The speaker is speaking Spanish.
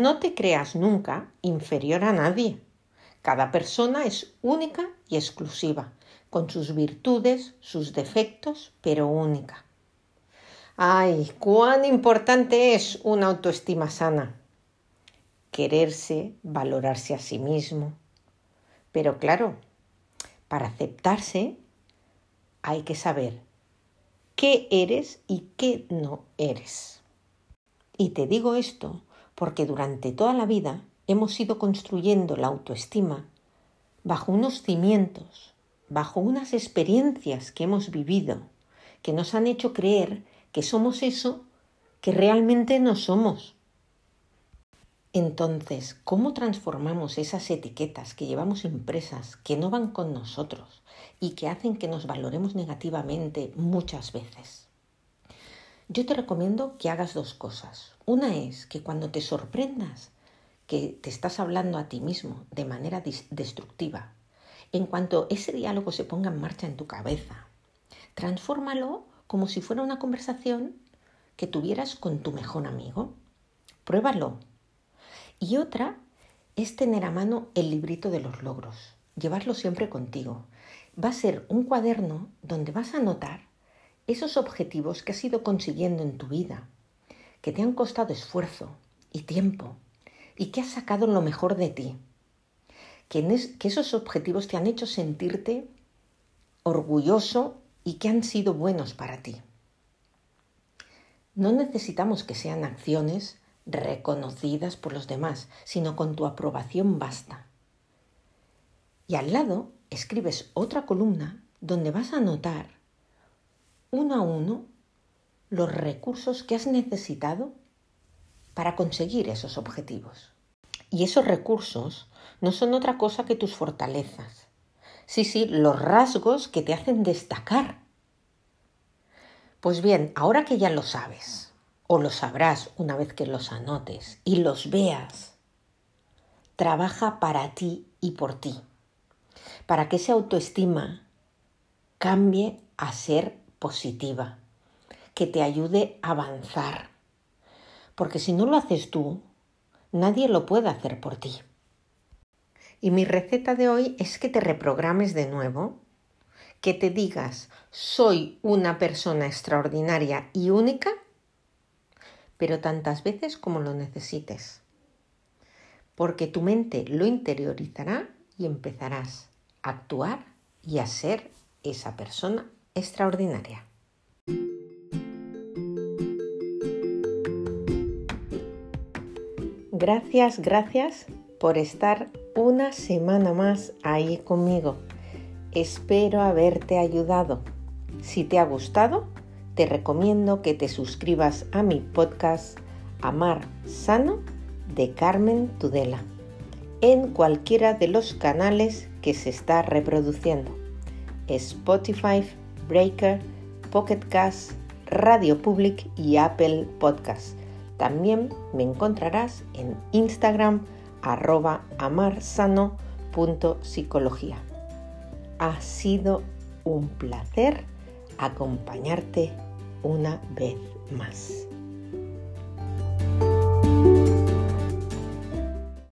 No te creas nunca inferior a nadie. Cada persona es única y exclusiva, con sus virtudes, sus defectos, pero única. Ay, cuán importante es una autoestima sana. Quererse, valorarse a sí mismo. Pero claro, para aceptarse hay que saber qué eres y qué no eres. Y te digo esto porque durante toda la vida hemos ido construyendo la autoestima bajo unos cimientos, bajo unas experiencias que hemos vivido, que nos han hecho creer que somos eso que realmente no somos. Entonces, ¿cómo transformamos esas etiquetas que llevamos impresas, que no van con nosotros y que hacen que nos valoremos negativamente muchas veces? Yo te recomiendo que hagas dos cosas. Una es que cuando te sorprendas que te estás hablando a ti mismo de manera destructiva, en cuanto ese diálogo se ponga en marcha en tu cabeza, transfórmalo como si fuera una conversación que tuvieras con tu mejor amigo. Pruébalo. Y otra es tener a mano el librito de los logros, llevarlo siempre contigo. Va a ser un cuaderno donde vas a anotar esos objetivos que has ido consiguiendo en tu vida, que te han costado esfuerzo y tiempo y que has sacado lo mejor de ti, que, que esos objetivos te han hecho sentirte orgulloso y que han sido buenos para ti. No necesitamos que sean acciones reconocidas por los demás, sino con tu aprobación basta. Y al lado escribes otra columna donde vas a anotar uno a uno los recursos que has necesitado para conseguir esos objetivos. Y esos recursos no son otra cosa que tus fortalezas. Sí, sí, los rasgos que te hacen destacar. Pues bien, ahora que ya lo sabes, o lo sabrás una vez que los anotes y los veas, trabaja para ti y por ti, para que esa autoestima cambie a ser positiva, que te ayude a avanzar. Porque si no lo haces tú, nadie lo puede hacer por ti. Y mi receta de hoy es que te reprogrames de nuevo, que te digas, soy una persona extraordinaria y única, pero tantas veces como lo necesites. Porque tu mente lo interiorizará y empezarás a actuar y a ser esa persona extraordinaria. Gracias, gracias por estar una semana más ahí conmigo. Espero haberte ayudado. Si te ha gustado, te recomiendo que te suscribas a mi podcast Amar Sano de Carmen Tudela en cualquiera de los canales que se está reproduciendo. Spotify, Breaker, Pocket Cast, Radio Public y Apple Podcast. También me encontrarás en Instagram arroba amarsano.psicología. Ha sido un placer acompañarte una vez más.